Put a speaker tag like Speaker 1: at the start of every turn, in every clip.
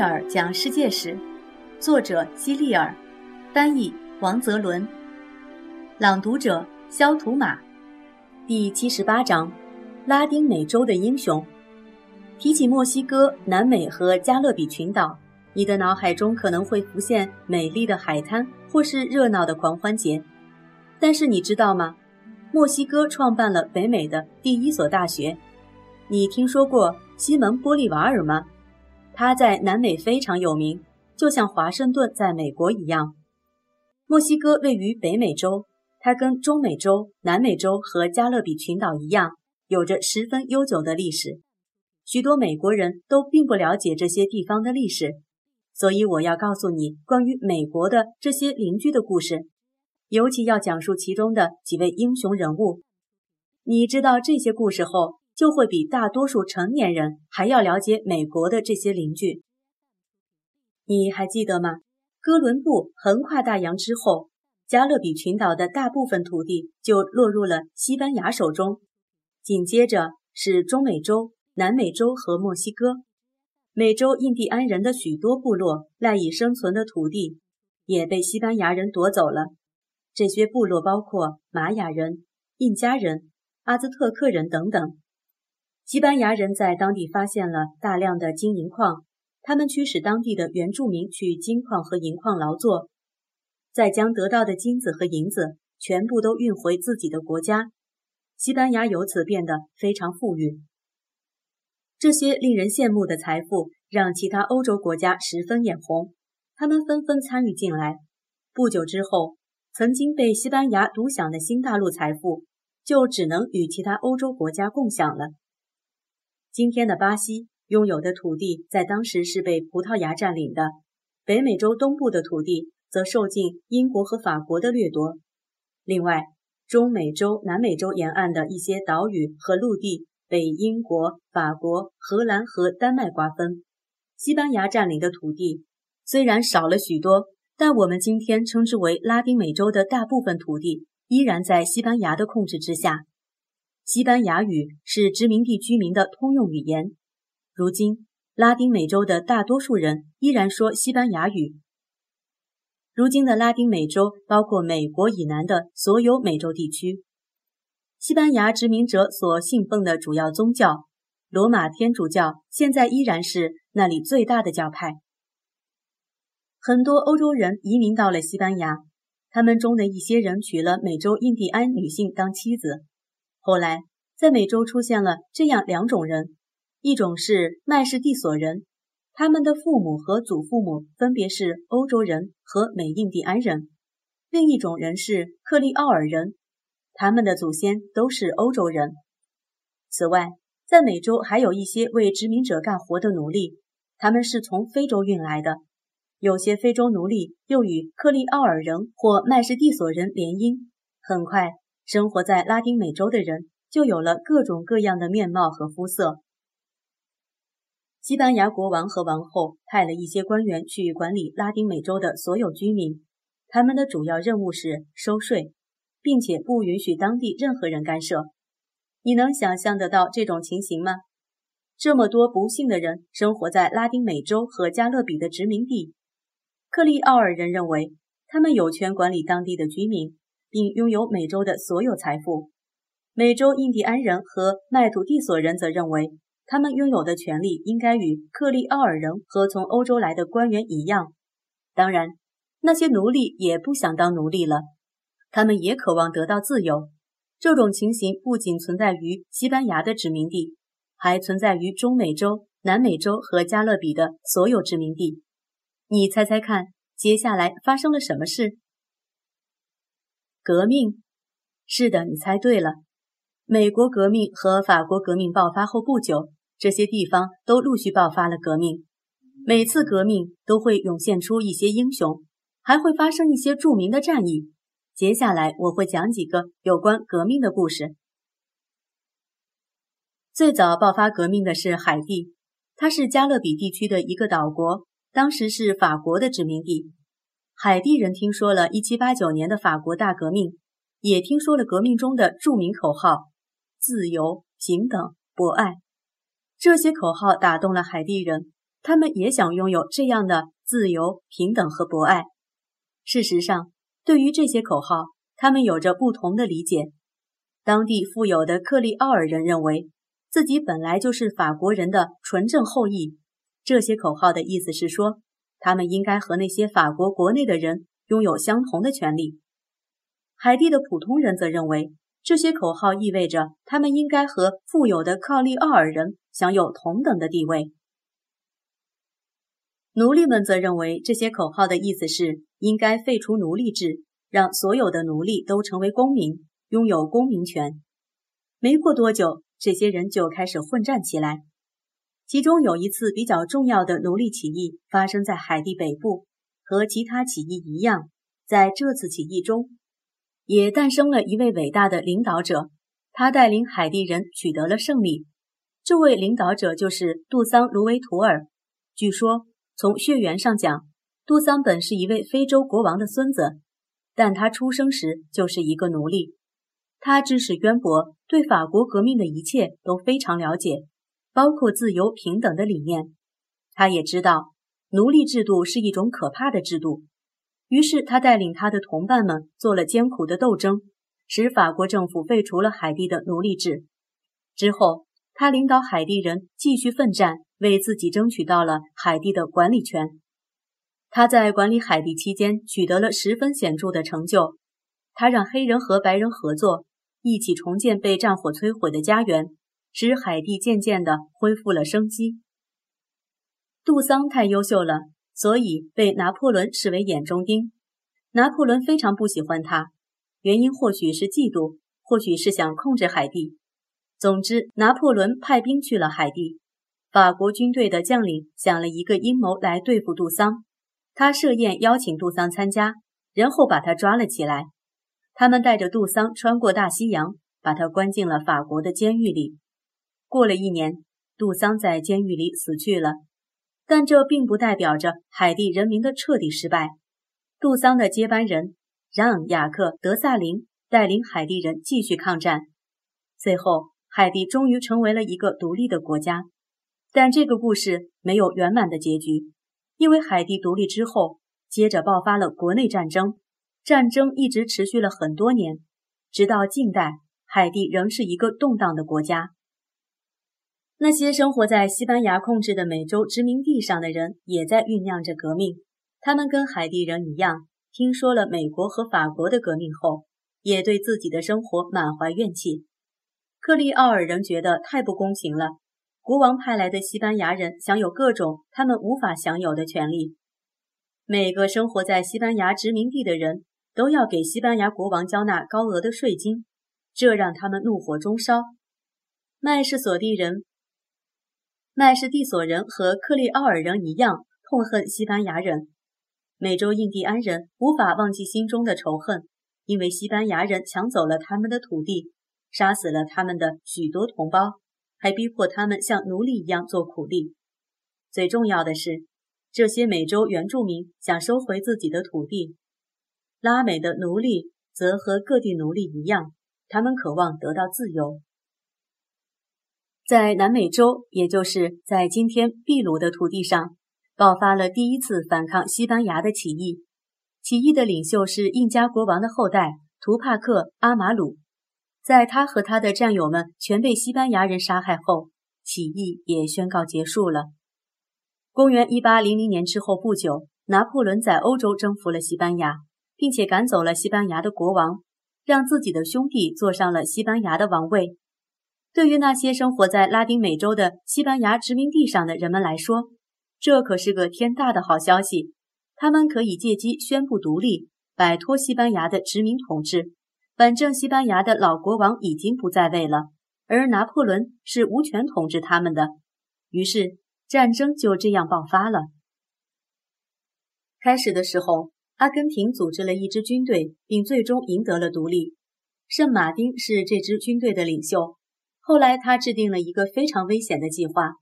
Speaker 1: 尔讲世界史，作者希利尔，翻译王泽伦，朗读者肖图马。第七十八章：拉丁美洲的英雄。提起墨西哥、南美和加勒比群岛，你的脑海中可能会浮现美丽的海滩或是热闹的狂欢节。但是你知道吗？墨西哥创办了北美的第一所大学。你听说过西蒙·玻利瓦尔吗？他在南美非常有名，就像华盛顿在美国一样。墨西哥位于北美洲，它跟中美洲、南美洲和加勒比群岛一样，有着十分悠久的历史。许多美国人都并不了解这些地方的历史，所以我要告诉你关于美国的这些邻居的故事，尤其要讲述其中的几位英雄人物。你知道这些故事后。就会比大多数成年人还要了解美国的这些邻居。你还记得吗？哥伦布横跨大洋之后，加勒比群岛的大部分土地就落入了西班牙手中。紧接着是中美洲、南美洲和墨西哥。美洲印第安人的许多部落赖以生存的土地也被西班牙人夺走了。这些部落包括玛雅人、印加人、阿兹特克人等等。西班牙人在当地发现了大量的金银矿，他们驱使当地的原住民去金矿和银矿劳作，再将得到的金子和银子全部都运回自己的国家。西班牙由此变得非常富裕。这些令人羡慕的财富让其他欧洲国家十分眼红，他们纷纷参与进来。不久之后，曾经被西班牙独享的新大陆财富就只能与其他欧洲国家共享了。今天的巴西拥有的土地，在当时是被葡萄牙占领的；北美洲东部的土地则受尽英国和法国的掠夺。另外，中美洲、南美洲沿岸的一些岛屿和陆地被英国、法国、荷兰和丹麦瓜分。西班牙占领的土地虽然少了许多，但我们今天称之为拉丁美洲的大部分土地，依然在西班牙的控制之下。西班牙语是殖民地居民的通用语言。如今，拉丁美洲的大多数人依然说西班牙语。如今的拉丁美洲包括美国以南的所有美洲地区。西班牙殖民者所信奉的主要宗教——罗马天主教，现在依然是那里最大的教派。很多欧洲人移民到了西班牙，他们中的一些人娶了美洲印第安女性当妻子。后来，在美洲出现了这样两种人：一种是麦氏蒂索人，他们的父母和祖父母分别是欧洲人和美印第安人；另一种人是克利奥尔人，他们的祖先都是欧洲人。此外，在美洲还有一些为殖民者干活的奴隶，他们是从非洲运来的。有些非洲奴隶又与克利奥尔人或麦氏蒂索人联姻，很快。生活在拉丁美洲的人就有了各种各样的面貌和肤色。西班牙国王和王后派了一些官员去管理拉丁美洲的所有居民，他们的主要任务是收税，并且不允许当地任何人干涉。你能想象得到这种情形吗？这么多不幸的人生活在拉丁美洲和加勒比的殖民地，克利奥尔人认为他们有权管理当地的居民。并拥有美洲的所有财富。美洲印第安人和麦土地索人则认为，他们拥有的权利应该与克利奥尔人和从欧洲来的官员一样。当然，那些奴隶也不想当奴隶了，他们也渴望得到自由。这种情形不仅存在于西班牙的殖民地，还存在于中美洲、南美洲和加勒比的所有殖民地。你猜猜看，接下来发生了什么事？革命，是的，你猜对了。美国革命和法国革命爆发后不久，这些地方都陆续爆发了革命。每次革命都会涌现出一些英雄，还会发生一些著名的战役。接下来我会讲几个有关革命的故事。最早爆发革命的是海地，它是加勒比地区的一个岛国，当时是法国的殖民地。海地人听说了1789年的法国大革命，也听说了革命中的著名口号“自由、平等、博爱”。这些口号打动了海地人，他们也想拥有这样的自由、平等和博爱。事实上，对于这些口号，他们有着不同的理解。当地富有的克利奥尔人认为自己本来就是法国人的纯正后裔。这些口号的意思是说，他们应该和那些法国国内的人拥有相同的权利。海地的普通人则认为，这些口号意味着他们应该和富有的克利奥尔人享有同等的地位。奴隶们则认为，这些口号的意思是应该废除奴隶制。让所有的奴隶都成为公民，拥有公民权。没过多久，这些人就开始混战起来。其中有一次比较重要的奴隶起义发生在海地北部，和其他起义一样，在这次起义中，也诞生了一位伟大的领导者。他带领海地人取得了胜利。这位领导者就是杜桑·卢维图尔。据说，从血缘上讲，杜桑本是一位非洲国王的孙子。但他出生时就是一个奴隶，他知识渊博，对法国革命的一切都非常了解，包括自由平等的理念。他也知道奴隶制度是一种可怕的制度，于是他带领他的同伴们做了艰苦的斗争，使法国政府废除了海地的奴隶制。之后，他领导海地人继续奋战，为自己争取到了海地的管理权。他在管理海地期间取得了十分显著的成就。他让黑人和白人合作，一起重建被战火摧毁的家园，使海地渐渐地恢复了生机。杜桑太优秀了，所以被拿破仑视为眼中钉。拿破仑非常不喜欢他，原因或许是嫉妒，或许是想控制海地。总之，拿破仑派兵去了海地。法国军队的将领想了一个阴谋来对付杜桑。他设宴邀请杜桑参加，然后把他抓了起来。他们带着杜桑穿过大西洋，把他关进了法国的监狱里。过了一年，杜桑在监狱里死去了。但这并不代表着海地人民的彻底失败。杜桑的接班人让·雅克·德萨林带领海地人继续抗战。最后，海地终于成为了一个独立的国家。但这个故事没有圆满的结局。因为海地独立之后，接着爆发了国内战争，战争一直持续了很多年，直到近代，海地仍是一个动荡的国家。那些生活在西班牙控制的美洲殖民地上的人，也在酝酿着革命。他们跟海地人一样，听说了美国和法国的革命后，也对自己的生活满怀怨气。克利奥尔人觉得太不公平了。国王派来的西班牙人享有各种他们无法享有的权利。每个生活在西班牙殖民地的人都要给西班牙国王交纳高额的税金，这让他们怒火中烧。麦氏索地人、麦氏蒂索人和克利奥尔人一样痛恨西班牙人。美洲印第安人无法忘记心中的仇恨，因为西班牙人抢走了他们的土地，杀死了他们的许多同胞。还逼迫他们像奴隶一样做苦力。最重要的是，这些美洲原住民想收回自己的土地。拉美的奴隶则和各地奴隶一样，他们渴望得到自由。在南美洲，也就是在今天秘鲁的土地上，爆发了第一次反抗西班牙的起义。起义的领袖是印加国王的后代图帕克·阿马鲁。在他和他的战友们全被西班牙人杀害后，起义也宣告结束了。公元一八零零年之后不久，拿破仑在欧洲征服了西班牙，并且赶走了西班牙的国王，让自己的兄弟坐上了西班牙的王位。对于那些生活在拉丁美洲的西班牙殖民地上的人们来说，这可是个天大的好消息。他们可以借机宣布独立，摆脱西班牙的殖民统治。反正西班牙的老国王已经不在位了，而拿破仑是无权统治他们的，于是战争就这样爆发了。开始的时候，阿根廷组织了一支军队，并最终赢得了独立。圣马丁是这支军队的领袖。后来，他制定了一个非常危险的计划，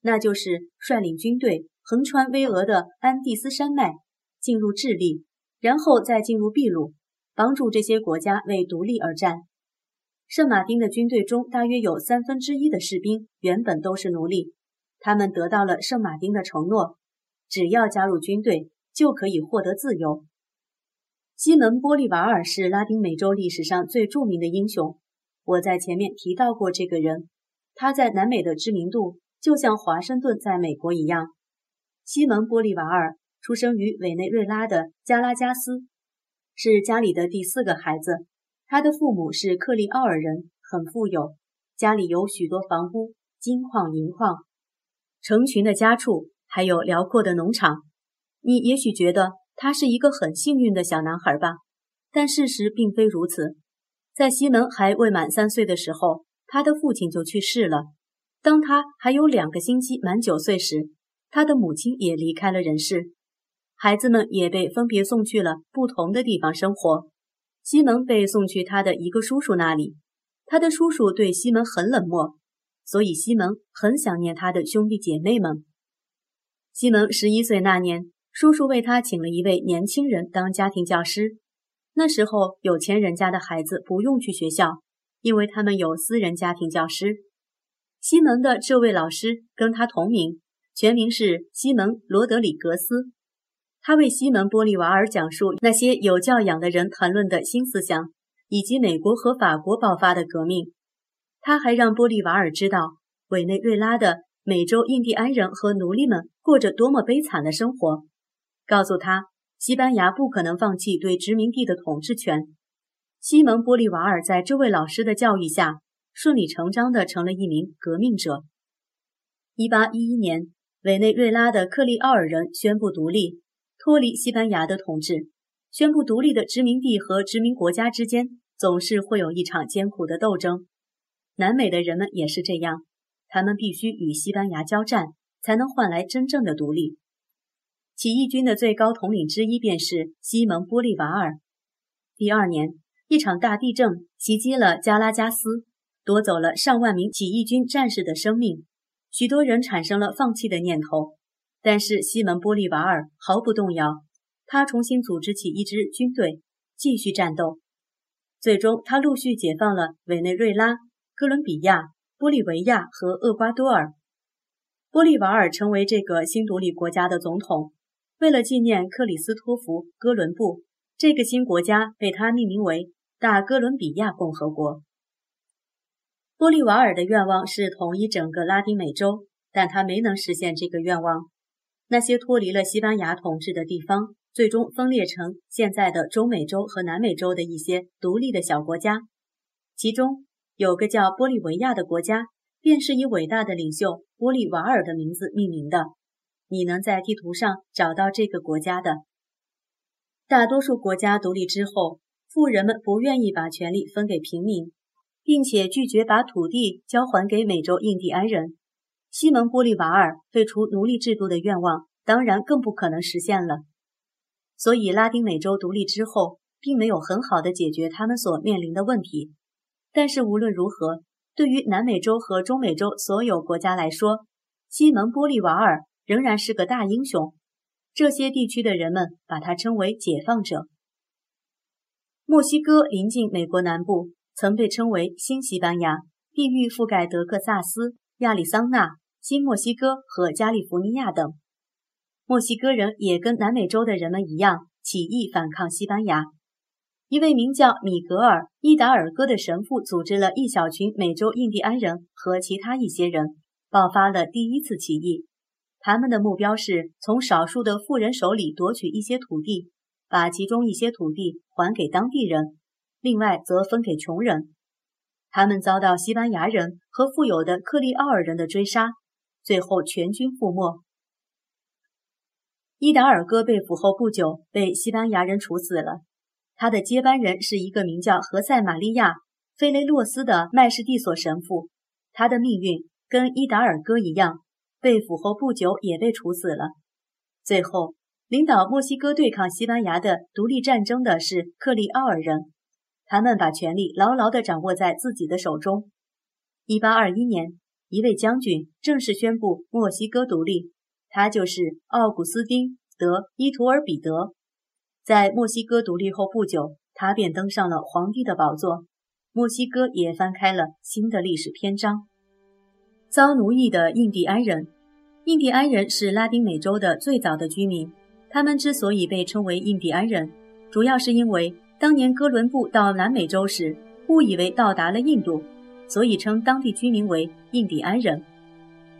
Speaker 1: 那就是率领军队横穿巍峨的安第斯山脉，进入智利，然后再进入秘鲁。帮助这些国家为独立而战。圣马丁的军队中，大约有三分之一的士兵原本都是奴隶。他们得到了圣马丁的承诺，只要加入军队就可以获得自由。西门·玻利瓦尔是拉丁美洲历史上最著名的英雄，我在前面提到过这个人，他在南美的知名度就像华盛顿在美国一样。西蒙·玻利瓦尔出生于委内瑞拉的加拉加斯，是家里的第四个孩子。他的父母是克利奥尔人，很富有，家里有许多房屋、金矿、银矿，成群的家畜，还有辽阔的农场。你也许觉得。他是一个很幸运的小男孩吧？但事实并非如此。在西门还未满三岁的时候，他的父亲就去世了。当他还有两个星期满九岁时，他的母亲也离开了人世。孩子们也被分别送去了不同的地方生活。西门被送去他的一个叔叔那里，他的叔叔对西门很冷漠，所以西门很想念他的兄弟姐妹们。西门十一岁那年。叔叔为他请了一位年轻人当家庭教师。那时候，有钱人家的孩子不用去学校，因为他们有私人家庭教师。西蒙的这位老师跟他同名，全名是西蒙·罗德里格斯。他为西蒙·玻利瓦尔讲述那些有教养的人谈论的新思想，以及美国和法国爆发的革命。他还让玻利瓦尔知道委内瑞拉的美洲印第安人和奴隶们过着多么悲惨的生活。告诉他，西班牙不可能放弃对殖民地的统治权。西蒙·玻利瓦尔在这位老师的教育下，顺理成章地成了一名革命者。1811年，委内瑞拉的克利奥尔人宣布独立，脱离西班牙的统治。宣布独立的殖民地和殖民国家之间总是会有一场艰苦的斗争。南美的人们也是这样，他们必须与西班牙交战，才能换来真正的独立。起义军的最高统领之一便是西蒙·玻利瓦尔。第二年，一场大地震袭击了加拉加斯，夺走了上万名起义军战士的生命，许多人产生了放弃的念头。但是西蒙·玻利瓦尔毫不动摇，他重新组织起一支军队，继续战斗。最终，他陆续解放了委内瑞拉、哥伦比亚、玻利维亚和厄瓜多尔。玻利瓦尔成为这个新独立国家的总统。为了纪念克里斯托弗·哥伦布，这个新国家被他命名为大哥伦比亚共和国。玻利瓦尔的愿望是统一整个拉丁美洲，但他没能实现这个愿望。那些脱离了西班牙统治的地方，最终分裂成现在的中美洲和南美洲的一些独立的小国家。其中有个叫玻利维亚的国家，便是以伟大的领袖玻利瓦尔的名字命名的。你能在地图上找到这个国家的。大多数国家独立之后，富人们不愿意把权力分给平民，并且拒绝把土地交还给美洲印第安人。西蒙·玻利瓦尔废除奴隶制度的愿望，当然更不可能实现了。所以，拉丁美洲独立之后，并没有很好的解决他们所面临的问题。但是无论如何，对于南美洲和中美洲所有国家来说，西蒙·玻利瓦尔。仍然是个大英雄，这些地区的人们把他称为解放者。墨西哥临近美国南部，曾被称为新西班牙，地域覆盖德克萨斯、亚利桑那、新墨西哥和加利福尼亚等。墨西哥人也跟南美洲的人们一样，起义反抗西班牙。一位名叫米格尔·伊达尔戈的神父组织了一小群美洲印第安人和其他一些人，爆发了第一次起义。他们的目标是从少数的富人手里夺取一些土地，把其中一些土地还给当地人，另外则分给穷人。他们遭到西班牙人和富有的克利奥尔人的追杀，最后全军覆没。伊达尔戈被俘后不久被西班牙人处死了，他的接班人是一个名叫何塞·玛利亚·菲雷洛斯的麦士蒂索神父，他的命运跟伊达尔戈一样。被俘后不久也被处死了。最后，领导墨西哥对抗西班牙的独立战争的是克利奥尔人，他们把权力牢牢地掌握在自己的手中。1821年，一位将军正式宣布墨西哥独立，他就是奥古斯丁·德伊图尔比德。在墨西哥独立后不久，他便登上了皇帝的宝座，墨西哥也翻开了新的历史篇章。遭奴役的印第安人印第安人是拉丁美洲的最早的居民，他们之所以被称为印第安人，主要是因为当年哥伦布到南美洲时，误以为到达了印度，所以称当地居民为印第安人。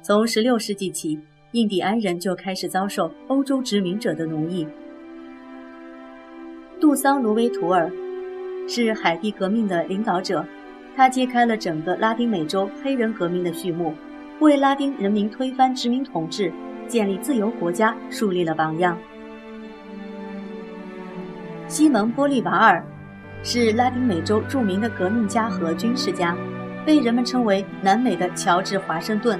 Speaker 1: 从16世纪起，印第安人就开始遭受欧洲殖民者的奴役。杜桑·罗维图尔是海地革命的领导者，他揭开了整个拉丁美洲黑人革命的序幕。为拉丁人民推翻殖民统治、建立自由国家树立了榜样。西蒙·玻利瓦尔是拉丁美洲著名的革命家和军事家，被人们称为南美的乔治·华盛顿。